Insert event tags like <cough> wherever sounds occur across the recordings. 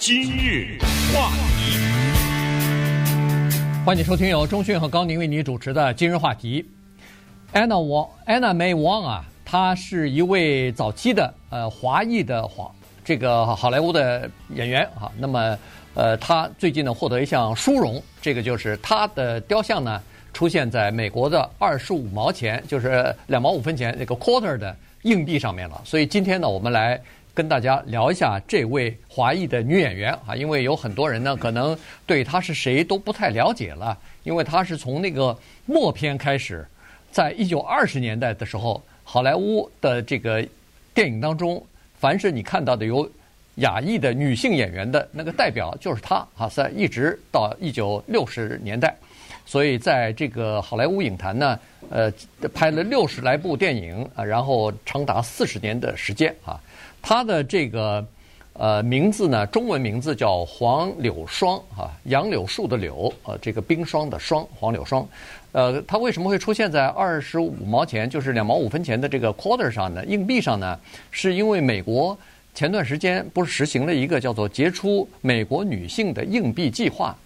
今日话题，欢迎收听由钟讯和高宁为你主持的今日话题。Anna Wong Anna May Wong 啊，她是一位早期的呃华裔的华这个好莱坞的演员啊。那么呃，她最近呢获得一项殊荣，这个就是她的雕像呢出现在美国的二十五毛钱，就是两毛五分钱那个 quarter 的硬币上面了。所以今天呢，我们来。跟大家聊一下这位华裔的女演员啊，因为有很多人呢可能对她是谁都不太了解了，因为她是从那个默片开始，在一九二十年代的时候，好莱坞的这个电影当中，凡是你看到的有亚裔的女性演员的那个代表就是她啊，在一直到一九六十年代，所以在这个好莱坞影坛呢，呃，拍了六十来部电影啊，然后长达四十年的时间啊。他的这个呃名字呢，中文名字叫黄柳霜啊，杨柳树的柳，呃，这个冰霜的霜，黄柳霜。呃，他为什么会出现在二十五毛钱，就是两毛五分钱的这个 quarter 上呢？硬币上呢？是因为美国前段时间不是实行了一个叫做“杰出美国女性”的硬币计划？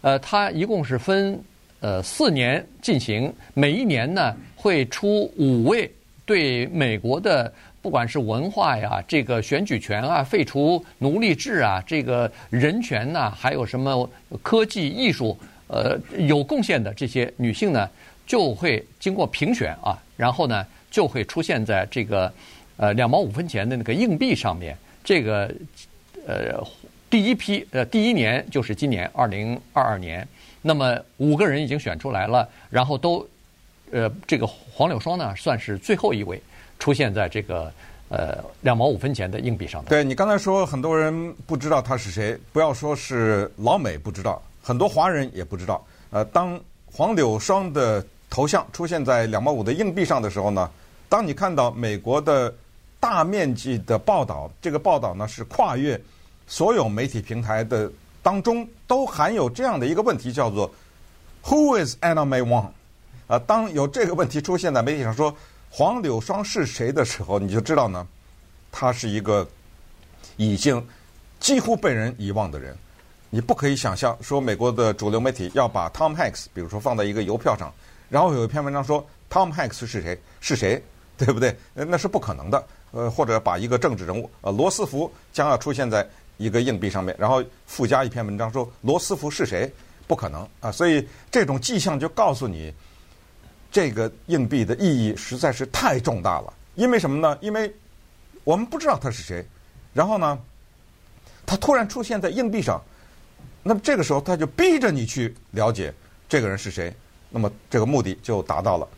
呃，它一共是分呃四年进行，每一年呢会出五位对美国的。不管是文化呀，这个选举权啊，废除奴隶制啊，这个人权呐，还有什么科技艺术，呃，有贡献的这些女性呢，就会经过评选啊，然后呢，就会出现在这个呃两毛五分钱的那个硬币上面。这个呃第一批呃第一年就是今年二零二二年，那么五个人已经选出来了，然后都呃这个黄柳霜呢算是最后一位。出现在这个呃两毛五分钱的硬币上的。对，你刚才说很多人不知道他是谁，不要说是老美不知道，很多华人也不知道。呃，当黄柳霜的头像出现在两毛五的硬币上的时候呢，当你看到美国的大面积的报道，这个报道呢是跨越所有媒体平台的当中都含有这样的一个问题，叫做 “Who is Anna May Wong？” 啊、呃，当有这个问题出现在媒体上说。黄柳霜是谁的时候，你就知道呢，他是一个已经几乎被人遗忘的人。你不可以想象说美国的主流媒体要把 Tom Hanks，比如说放在一个邮票上，然后有一篇文章说 Tom Hanks 是谁？是谁？对不对？那是不可能的。呃，或者把一个政治人物，呃，罗斯福将要出现在一个硬币上面，然后附加一篇文章说罗斯福是谁？不可能啊！所以这种迹象就告诉你。这个硬币的意义实在是太重大了，因为什么呢？因为我们不知道他是谁，然后呢，他突然出现在硬币上，那么这个时候他就逼着你去了解这个人是谁，那么这个目的就达到了。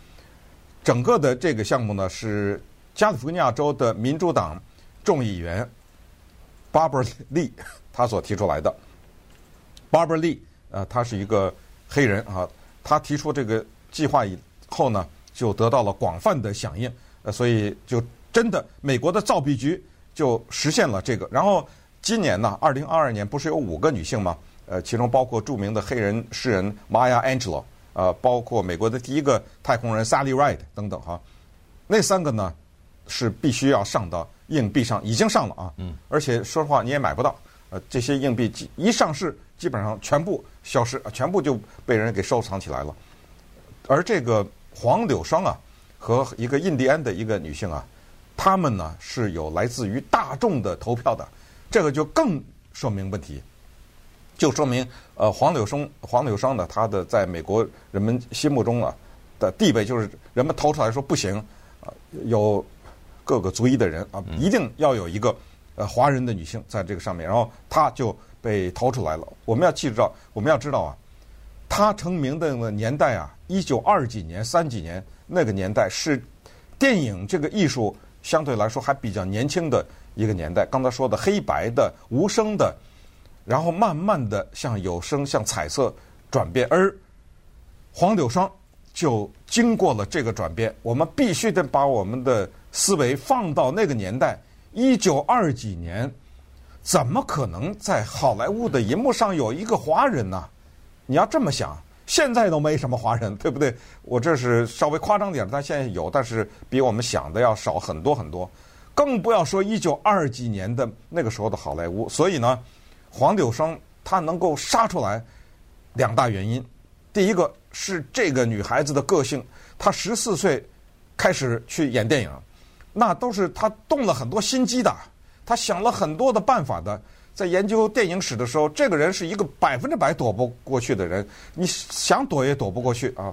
整个的这个项目呢，是加利福尼亚州的民主党众议员 Barbara Lee 他所提出来的。Barbara Lee，呃，他是一个黑人啊，他提出这个计划以。后呢，就得到了广泛的响应，呃，所以就真的美国的造币局就实现了这个。然后今年呢，二零二二年不是有五个女性吗？呃，其中包括著名的黑人诗人 Maya Angelou，呃，包括美国的第一个太空人 Sally Ride 等等哈。那三个呢是必须要上到硬币上，已经上了啊。嗯。而且说实话，你也买不到。呃，这些硬币一上市，基本上全部消失，全部就被人给收藏起来了。而这个。黄柳霜啊，和一个印第安的一个女性啊，她们呢是有来自于大众的投票的，这个就更说明问题，就说明呃黄柳霜黄柳霜呢，她的在美国人们心目中啊的地位，就是人们投出来说不行啊，有各个族裔的人啊，一定要有一个呃华人的女性在这个上面，然后她就被投出来了。我们要记住，我们要知道啊，他成名的年代啊。一九二几年、三几年那个年代是电影这个艺术相对来说还比较年轻的一个年代。刚才说的黑白的、无声的，然后慢慢的向有声、向彩色转变，而黄柳霜就经过了这个转变。我们必须得把我们的思维放到那个年代，一九二几年，怎么可能在好莱坞的银幕上有一个华人呢？你要这么想。现在都没什么华人，对不对？我这是稍微夸张点，但现在有，但是比我们想的要少很多很多。更不要说一九二几年的那个时候的好莱坞。所以呢，黄柳生他能够杀出来两大原因，第一个是这个女孩子的个性，她十四岁开始去演电影，那都是她动了很多心机的，她想了很多的办法的。在研究电影史的时候，这个人是一个百分之百躲不过去的人，你想躲也躲不过去啊。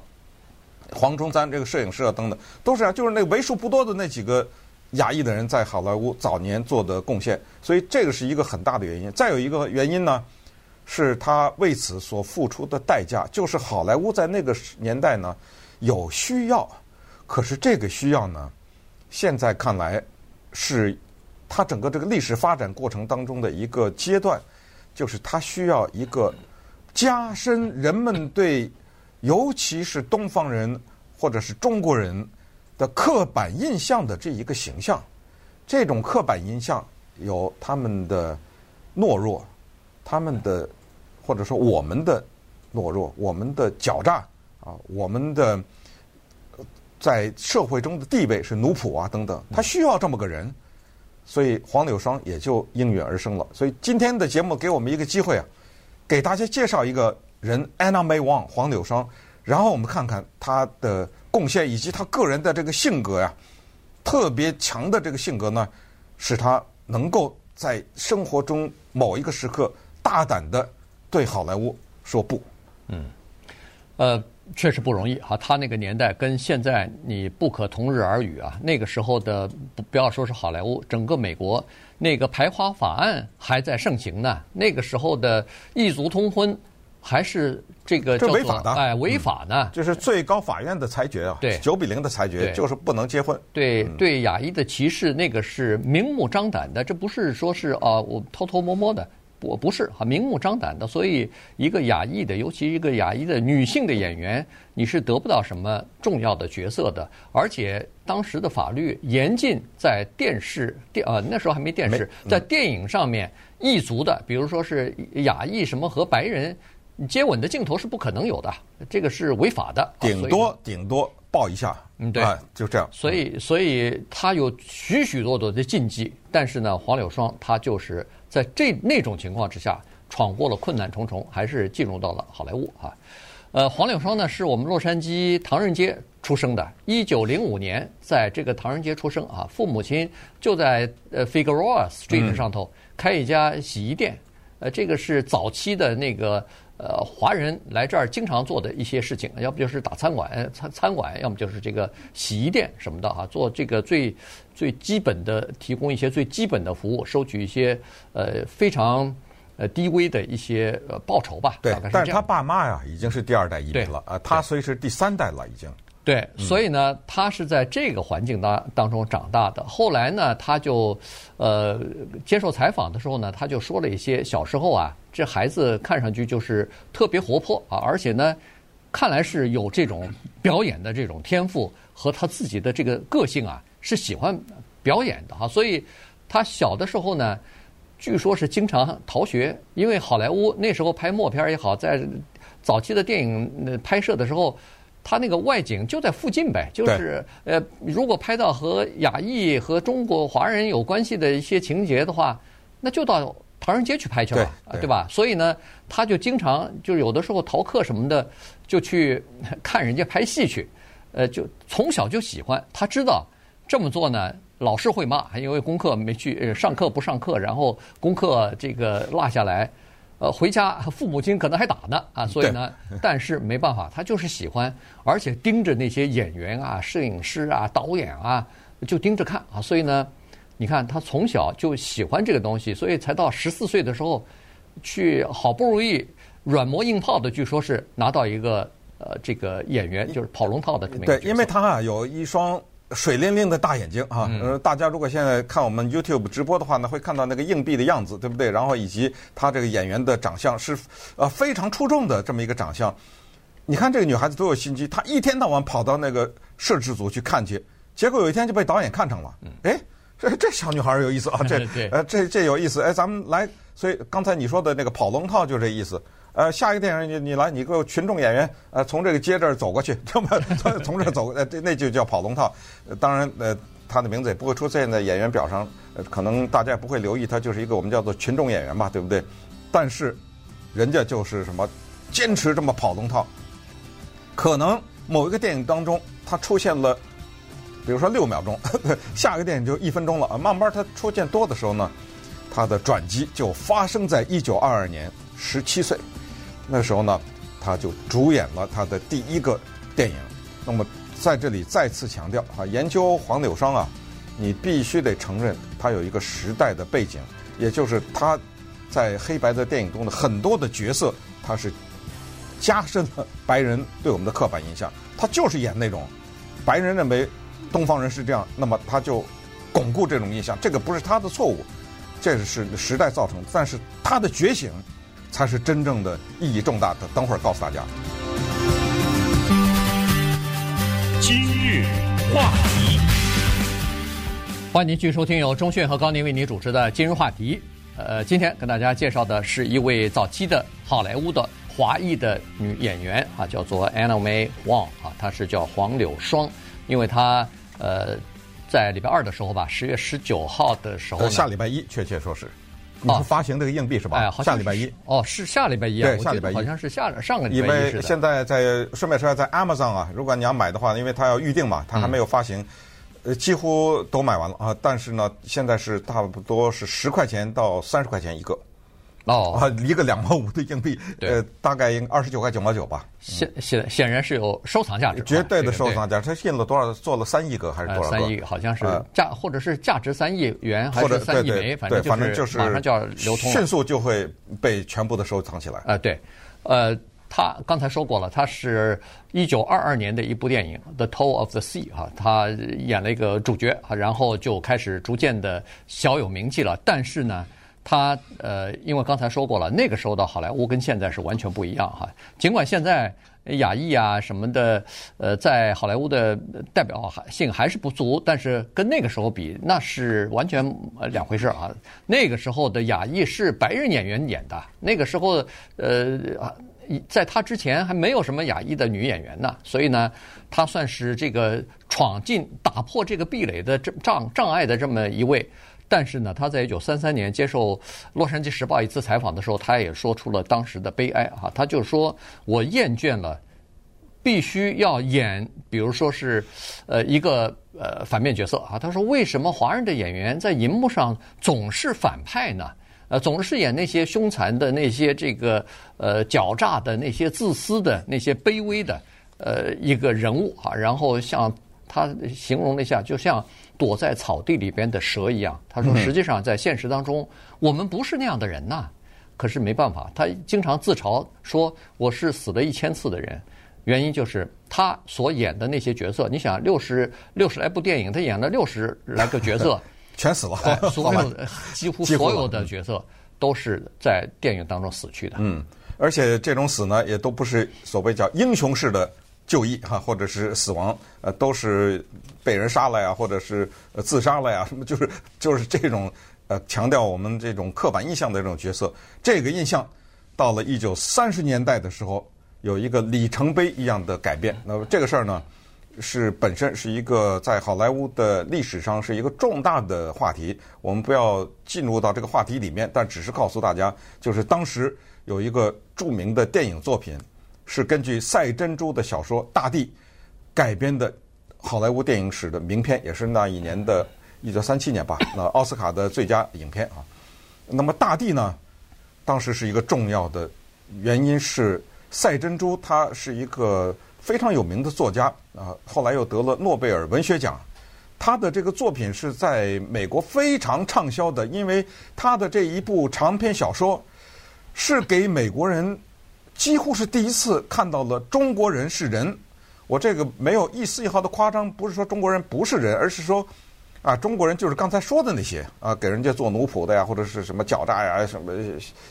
黄忠三这个摄影师啊等等，都是啊，就是那为数不多的那几个亚裔的人在好莱坞早年做的贡献，所以这个是一个很大的原因。再有一个原因呢，是他为此所付出的代价，就是好莱坞在那个年代呢有需要，可是这个需要呢，现在看来是。它整个这个历史发展过程当中的一个阶段，就是它需要一个加深人们对，尤其是东方人或者是中国人的刻板印象的这一个形象。这种刻板印象有他们的懦弱，他们的或者说我们的懦弱，我们的狡诈啊，我们的在社会中的地位是奴仆啊等等，他需要这么个人。所以黄柳霜也就应运而生了。所以今天的节目给我们一个机会啊，给大家介绍一个人 Anna May Wong 黄柳霜，然后我们看看她的贡献以及她个人的这个性格呀，特别强的这个性格呢，使她能够在生活中某一个时刻大胆的对好莱坞说不。嗯，呃。确实不容易哈，他那个年代跟现在你不可同日而语啊。那个时候的不不要说是好莱坞，整个美国那个排华法案还在盛行呢。那个时候的异族通婚还是这个叫做违法的，哎，违法呢。这、嗯就是最高法院的裁决啊，对，九比零的裁决就是不能结婚。对对，亚裔的歧视那个是明目张胆的，这不是说是啊我偷偷摸摸的。不不是很，明目张胆的，所以一个亚裔的，尤其一个亚裔的女性的演员，你是得不到什么重要的角色的。而且当时的法律严禁在电视电啊那时候还没电视，在电影上面异族的，比如说是亚裔什么和白人接吻的镜头是不可能有的，这个是违法的。顶多顶多抱一下，嗯对，就这样。所以所以他有许许多多的禁忌，但是呢，黄柳霜他就是。在这那种情况之下，闯过了困难重重，还是进入到了好莱坞啊。呃，黄柳霜呢，是我们洛杉矶唐人街出生的，一九零五年在这个唐人街出生啊。父母亲就在呃 Figueroa Street 上头开一家洗衣店，呃，这个是早期的那个呃华人来这儿经常做的一些事情，要不就是打餐馆餐餐馆，要么就是这个洗衣店什么的啊，做这个最。最基本的提供一些最基本的服务，收取一些呃非常呃低微的一些呃报酬吧。对，但是他爸妈呀已经是第二代移民了啊，他所以是第三代了已经。对，所以呢，他是在这个环境当当中长大的。后来呢，他就呃接受采访的时候呢，他就说了一些小时候啊，这孩子看上去就是特别活泼啊，而且呢，看来是有这种表演的这种天赋和他自己的这个个性啊。是喜欢表演的哈，所以他小的时候呢，据说是经常逃学，因为好莱坞那时候拍默片也好，在早期的电影拍摄的时候，他那个外景就在附近呗，就是呃，如果拍到和亚裔和中国华人有关系的一些情节的话，那就到唐人街去拍去了，对，对吧？所以呢，他就经常就有的时候逃课什么的，就去看人家拍戏去，呃，就从小就喜欢，他知道。这么做呢，老师会骂，因为功课没去，上课不上课，然后功课这个落下来，呃，回家父母亲可能还打呢啊，所以呢，<laughs> 但是没办法，他就是喜欢，而且盯着那些演员啊、摄影师啊、导演啊，就盯着看啊，所以呢，你看他从小就喜欢这个东西，所以才到十四岁的时候，去好不容易软磨硬泡的，据说是拿到一个呃这个演员就是跑龙套的这么一个。对，因为他啊有一双。水灵灵的大眼睛啊！呃，大家如果现在看我们 YouTube 直播的话呢，会看到那个硬币的样子，对不对？然后以及他这个演员的长相是呃非常出众的这么一个长相。你看这个女孩子多有心机，她一天到晚跑到那个摄制组去看去，结果有一天就被导演看上了。哎，这这小女孩有意思啊！这 <laughs> 呃这这有意思。哎，咱们来，所以刚才你说的那个跑龙套就这意思。呃，下一个电影你你来，你给我群众演员，呃，从这个街这儿走过去，<laughs> 这么从这儿走，呃，这那就叫跑龙套。当然，呃，他的名字也不会出现在演员表上，呃，可能大家也不会留意，他就是一个我们叫做群众演员吧，对不对？但是人家就是什么坚持这么跑龙套，可能某一个电影当中他出现了，比如说六秒钟，<laughs> 下一个电影就一分钟了，慢慢他出现多的时候呢，他的转机就发生在一九二二年，十七岁，那时候呢，他就主演了他的第一个电影。那么在这里再次强调啊，研究黄柳霜啊，你必须得承认他有一个时代的背景，也就是他。在黑白的电影中的很多的角色，他是加深了白人对我们的刻板印象。他就是演那种白人认为东方人是这样，那么他就巩固这种印象。这个不是他的错误，这是时代造成。但是他的觉醒才是真正的意义重大的。等会儿告诉大家。今日话题，欢迎您继续收听由钟讯和高宁为您主持的《今日话题》。呃，今天跟大家介绍的是一位早期的好莱坞的华裔的女演员啊，叫做 Anna May Wong 啊，她是叫黄柳霜，因为她呃在礼拜二的时候吧，十月十九号的时候，呃，下礼拜一，确切说是，你是发行这个硬币是吧？哎，好像下礼拜一，哦，是下礼拜一啊，对，下礼拜一，好像是下上个礼拜一。因为现在在顺便说，在 Amazon 啊，如果你要买的话，因为它要预定嘛，它还没有发行。嗯呃，几乎都买完了啊！但是呢，现在是差不多是十块钱到三十块钱一个，哦，啊，一个两毛五的硬币，呃，大概应二十九块九毛九吧。显显显然是有收藏价值，绝对的收藏价值。它印了多少？做了三亿个还是多少个？三亿，好像是价，或者是价值三亿元，还是三亿枚？反正反正就是马上就要流通，迅速就会被全部的收藏起来。啊，对，呃。他刚才说过了，他是一九二二年的一部电影《The Toll of the Sea》哈，他演了一个主角啊，然后就开始逐渐的小有名气了。但是呢，他呃，因为刚才说过了，那个时候的好莱坞跟现在是完全不一样哈。尽管现在亚裔啊什么的，呃，在好莱坞的代表性还是不足，但是跟那个时候比，那是完全两回事啊。那个时候的亚裔是白人演员演的，那个时候呃。在他之前还没有什么亚裔的女演员呢，所以呢，他算是这个闯进、打破这个壁垒的障障碍的这么一位。但是呢，他在一九三三年接受《洛杉矶时报》一次采访的时候，他也说出了当时的悲哀啊。他就说：“我厌倦了必须要演，比如说是呃一个呃反面角色啊。”他说：“为什么华人的演员在银幕上总是反派呢？”呃，总是演那些凶残的、那些这个呃狡诈的、那些自私的、那些卑微的呃一个人物啊。然后像他形容了一下，就像躲在草地里边的蛇一样。他说，实际上在现实当中，我们不是那样的人呐。可是没办法，他经常自嘲说我是死了一千次的人。原因就是他所演的那些角色，你想六十六十来部电影，他演了六十来个角色。<laughs> 全死了，所有的几乎所有的角色都是在电影当中死去的。嗯，而且这种死呢，也都不是所谓叫英雄式的就义哈，或者是死亡，呃，都是被人杀了呀，或者是自杀了呀，什 <laughs> 么就是就是这种呃强调我们这种刻板印象的这种角色。这个印象到了一九三十年代的时候，有一个里程碑一样的改变。那么这个事儿呢？是本身是一个在好莱坞的历史上是一个重大的话题，我们不要进入到这个话题里面，但只是告诉大家，就是当时有一个著名的电影作品，是根据赛珍珠的小说《大地》改编的好莱坞电影史的名片，也是那一年的一九三七年吧，那奥斯卡的最佳影片啊。那么《大地》呢，当时是一个重要的原因是赛珍珠，他是一个。非常有名的作家啊，后来又得了诺贝尔文学奖。他的这个作品是在美国非常畅销的，因为他的这一部长篇小说是给美国人几乎是第一次看到了中国人是人。我这个没有一丝一毫的夸张，不是说中国人不是人，而是说啊，中国人就是刚才说的那些啊，给人家做奴仆的呀，或者是什么狡诈呀、什么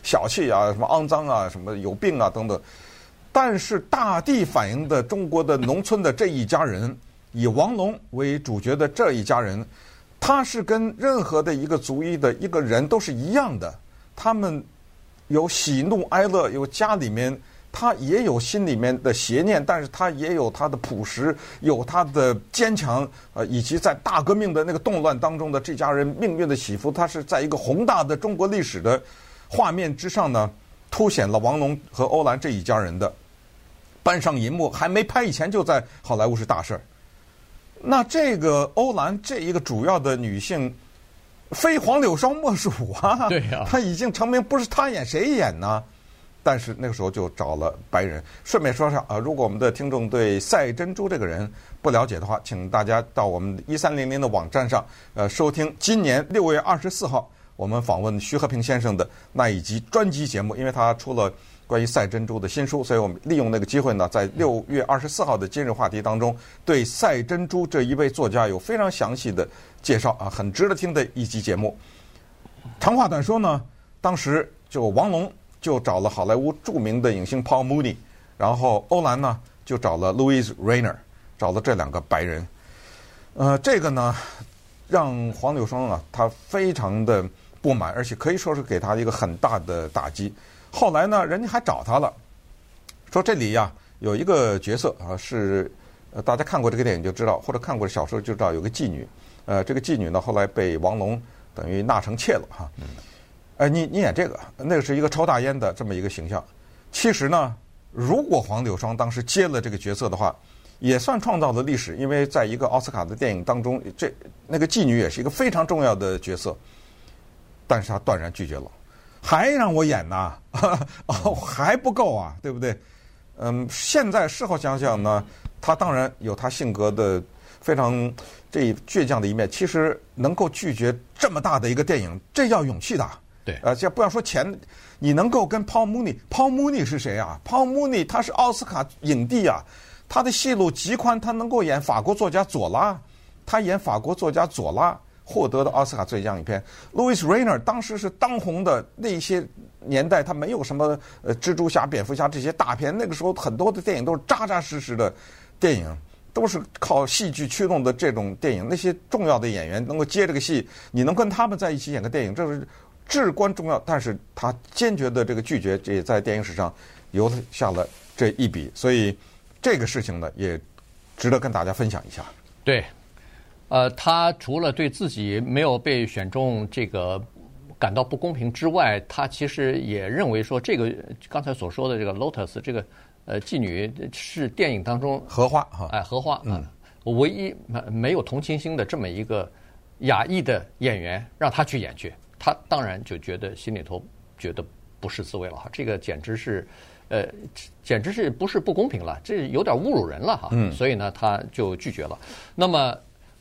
小气啊、什么肮脏啊、什么有病啊等等。但是大地反映的中国的农村的这一家人，以王龙为主角的这一家人，他是跟任何的一个族裔的一个人都是一样的。他们有喜怒哀乐，有家里面他也有心里面的邪念，但是他也有他的朴实，有他的坚强，呃，以及在大革命的那个动乱当中的这家人命运的起伏，他是在一个宏大的中国历史的画面之上呢，凸显了王龙和欧兰这一家人的搬上银幕，还没拍以前就在好莱坞是大事儿。那这个欧兰这一个主要的女性，非黄柳霜莫属啊！对呀，他已经成名，不是他演谁演呢？但是那个时候就找了白人。顺便说上啊，如果我们的听众对赛珍珠这个人不了解的话，请大家到我们一三零零的网站上，呃，收听今年六月二十四号我们访问徐和平先生的那一集专辑节目，因为他出了关于赛珍珠的新书，所以我们利用那个机会呢，在六月二十四号的今日话题当中，对赛珍珠这一位作家有非常详细的介绍啊，很值得听的一集节目。长话短说呢，当时就王龙。就找了好莱坞著名的影星 Paul Mooney，然后欧兰呢就找了 Louis Rainer，找了这两个白人。呃，这个呢让黄柳霜啊他非常的不满，而且可以说是给他一个很大的打击。后来呢，人家还找他了，说这里呀有一个角色啊是呃大家看过这个电影就知道，或者看过小说就知道有个妓女。呃，这个妓女呢后来被王龙等于纳成妾了哈。哎，你你演这个，那个是一个抽大烟的这么一个形象。其实呢，如果黄柳霜当时接了这个角色的话，也算创造了历史，因为在一个奥斯卡的电影当中，这那个妓女也是一个非常重要的角色。但是他断然拒绝了，还让我演呢？<laughs> 哦，还不够啊，对不对？嗯，现在事后想想呢，他当然有他性格的非常这倔强的一面。其实能够拒绝这么大的一个电影，这要勇气的。对，呃，这不要说钱，你能够跟 Paul Mooney，Paul Mooney 是谁啊？Paul Mooney 他是奥斯卡影帝啊，他的戏路极宽，他能够演法国作家左拉，他演法国作家左拉获得的奥斯卡最佳影片。Louis Rainer 当时是当红的那些年代，他没有什么呃蜘蛛侠、蝙蝠侠这些大片，那个时候很多的电影都是扎扎实实的电影，都是靠戏剧驱动的这种电影。那些重要的演员能够接这个戏，你能跟他们在一起演个电影，这是。至关重要，但是他坚决的这个拒绝，这也在电影史上留下了这一笔，所以这个事情呢，也值得跟大家分享一下。对，呃，他除了对自己没有被选中这个感到不公平之外，他其实也认为说，这个刚才所说的这个 Lotus 这个呃妓女是电影当中荷花哈，哎，荷花，嗯，唯一没有同情心的这么一个亚裔的演员，让他去演去。他当然就觉得心里头觉得不是滋味了哈，这个简直是，呃，简直是不是不公平了，这有点侮辱人了哈。嗯。所以呢，他就拒绝了。那么，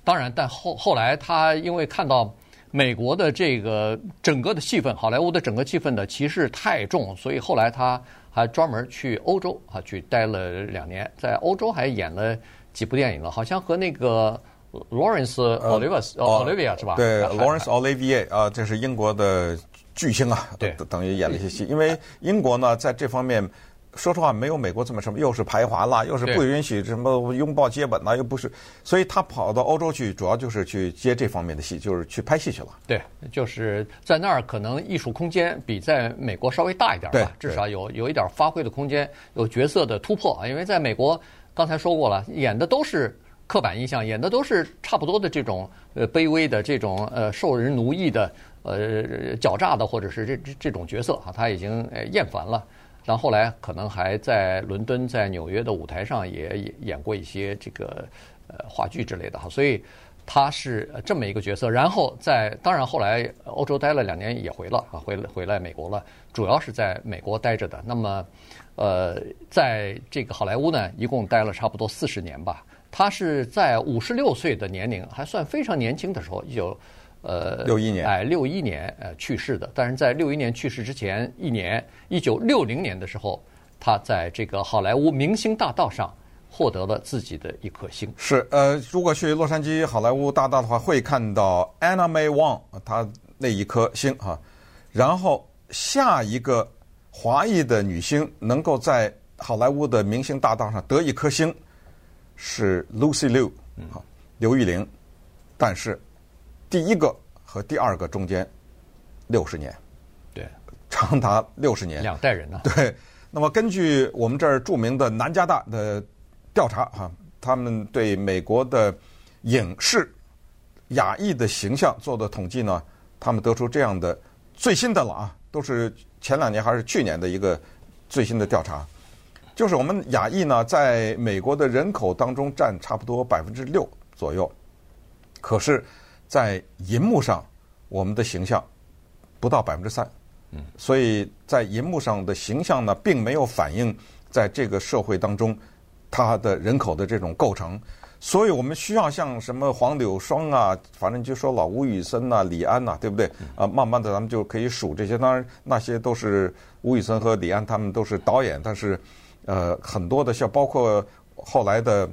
当然，但后后来他因为看到美国的这个整个的气氛，好莱坞的整个气氛的歧视太重，所以后来他还专门去欧洲啊去待了两年，在欧洲还演了几部电影了，好像和那个。Lawrence Olivier 是吧？对，Lawrence Olivier 啊，这是英国的巨星啊，对，等于演了一些戏。因为英国呢，在这方面，说实话，没有美国这么什么，又是排华啦，又是不允许什么拥抱接吻啦，又不是，所以他跑到欧洲去，主要就是去接这方面的戏，就是去拍戏去了。对，就是在那儿可能艺术空间比在美国稍微大一点吧，至少有有一点发挥的空间，有角色的突破啊。因为在美国，刚才说过了，演的都是。刻板印象演的都是差不多的这种呃卑微的这种呃受人奴役的呃狡诈的或者是这这这种角色啊，他已经呃厌烦了。然后后来可能还在伦敦、在纽约的舞台上也演演过一些这个呃话剧之类的哈，所以他是这么一个角色。然后在当然后来欧洲待了两年也回了啊，回回来美国了，主要是在美国待着的。那么呃，在这个好莱坞呢，一共待了差不多四十年吧。他是在五十六岁的年龄，还算非常年轻的时候，一九呃六一年哎六一年呃去世的。但是在六一年去世之前一年，一九六零年的时候，他在这个好莱坞明星大道上获得了自己的一颗星。是呃，如果去洛杉矶好莱坞大道的话，会看到 Anna May Wong 她那一颗星啊。然后下一个华裔的女星能够在好莱坞的明星大道上得一颗星。是 Lucy Liu，好，刘玉玲，但是第一个和第二个中间六十年，对，长达六十年，两代人呢？对。那么根据我们这儿著名的南加大的调查哈，他们对美国的影视亚裔的形象做的统计呢，他们得出这样的最新的了啊，都是前两年还是去年的一个最新的调查，就是我们亚裔呢，在美国的人口当中占差不多百分之六左右，可是，在银幕上，我们的形象不到百分之三，嗯，所以在银幕上的形象呢，并没有反映在这个社会当中它的人口的这种构成。所以我们需要像什么黄柳霜啊，反正就说老吴宇森呐、李安呐、啊，对不对？啊，慢慢的咱们就可以数这些。当然那些都是吴宇森和李安，他们都是导演。但是，呃，很多的像包括后来的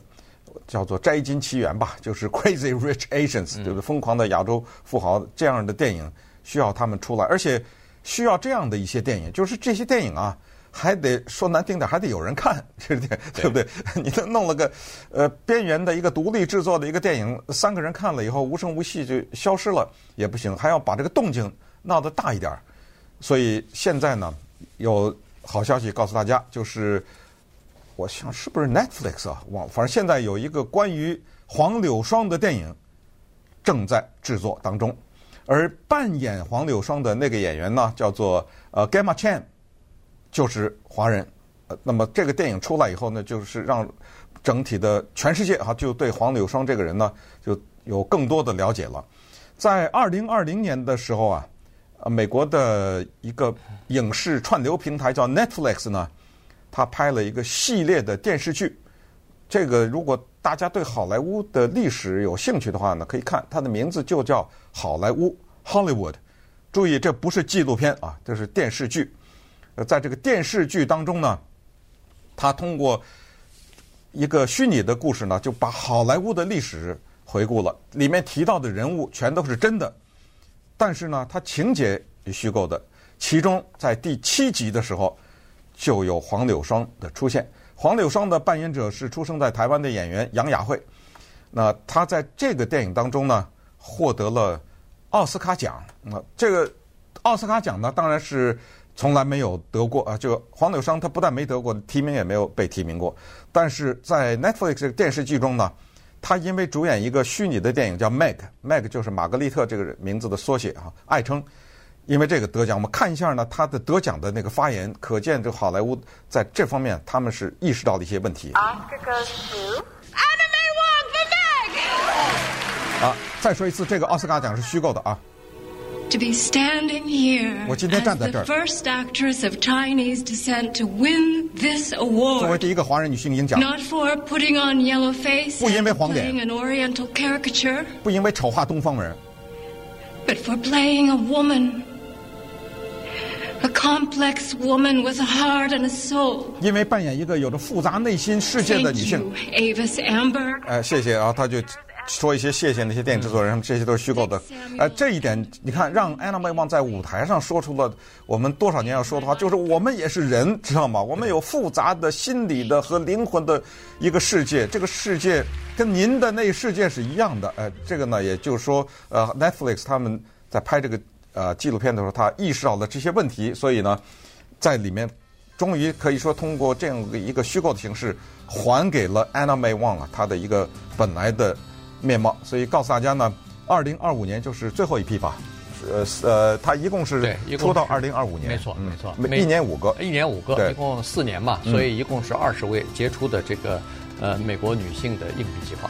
叫做《摘金奇缘》吧，<laughs> 就是《Crazy Rich Asians》，对不对？疯狂的亚洲富豪这样的电影需要他们出来，而且需要这样的一些电影，就是这些电影啊。还得说难听点，还得有人看，<laughs> 这个电对不对？<laughs> 你都弄了个呃边缘的一个独立制作的一个电影，三个人看了以后无声无息就消失了也不行，还要把这个动静闹得大一点。所以现在呢，有好消息告诉大家，就是我想是不是 Netflix 啊？忘，反正现在有一个关于黄柳霜的电影正在制作当中，而扮演黄柳霜的那个演员呢，叫做呃 Gemma Chan。就是华人，呃，那么这个电影出来以后呢，就是让整体的全世界哈，就对黄柳霜这个人呢，就有更多的了解了。在二零二零年的时候啊，呃，美国的一个影视串流平台叫 Netflix 呢，他拍了一个系列的电视剧。这个如果大家对好莱坞的历史有兴趣的话呢，可以看它的名字就叫《好莱坞》（Hollywood）。注意，这不是纪录片啊，这是电视剧。呃，在这个电视剧当中呢，他通过一个虚拟的故事呢，就把好莱坞的历史回顾了。里面提到的人物全都是真的，但是呢，它情节是虚构的。其中在第七集的时候，就有黄柳霜的出现。黄柳霜的扮演者是出生在台湾的演员杨雅慧。那她在这个电影当中呢，获得了奥斯卡奖。那这个奥斯卡奖呢，当然是。从来没有得过啊！就黄柳霜，她不但没得过提名，也没有被提名过。但是在 Netflix 这个电视剧中呢，她因为主演一个虚拟的电影叫 Meg，Meg 就是玛格丽特这个名字的缩写啊，爱称。因为这个得奖，我们看一下呢，他的得奖的那个发言，可见这好莱坞在这方面他们是意识到了一些问题。啊，再说一次，这个奥斯卡奖是虚构的啊。To be standing here 我今天站在这儿。As the first actress of Chinese descent to win this award. 作为第一个华人女性赢奖。Not for putting on yellow face. 不因为黄脸。Playing an oriental caricature. 不因为丑化东方人。But for playing a woman. A complex woman with a heart and a soul. 因为扮演一个有着复杂内心世界的女性。Thank you, Avis Amber. 哎，谢谢啊，他就。说一些谢谢那些电影制作人，这些都是虚构的。哎，这一点你看，让安娜梅旺在舞台上说出了我们多少年要说的话，就是我们也是人，知道吗？我们有复杂的心理的和灵魂的一个世界，这个世界跟您的那世界是一样的。呃，这个呢，也就是说，呃，Netflix 他们在拍这个呃纪录片的时候，他意识到了这些问题，所以呢，在里面终于可以说通过这样的一个虚构的形式，还给了安娜梅旺啊她的一个本来的。面貌，所以告诉大家呢，二零二五年就是最后一批吧，呃呃，他一共是出到二零二五年，没错没错，每一年五个，一年五个，一共四年嘛，所以一共是二十位杰出的这个呃美国女性的影帝计划。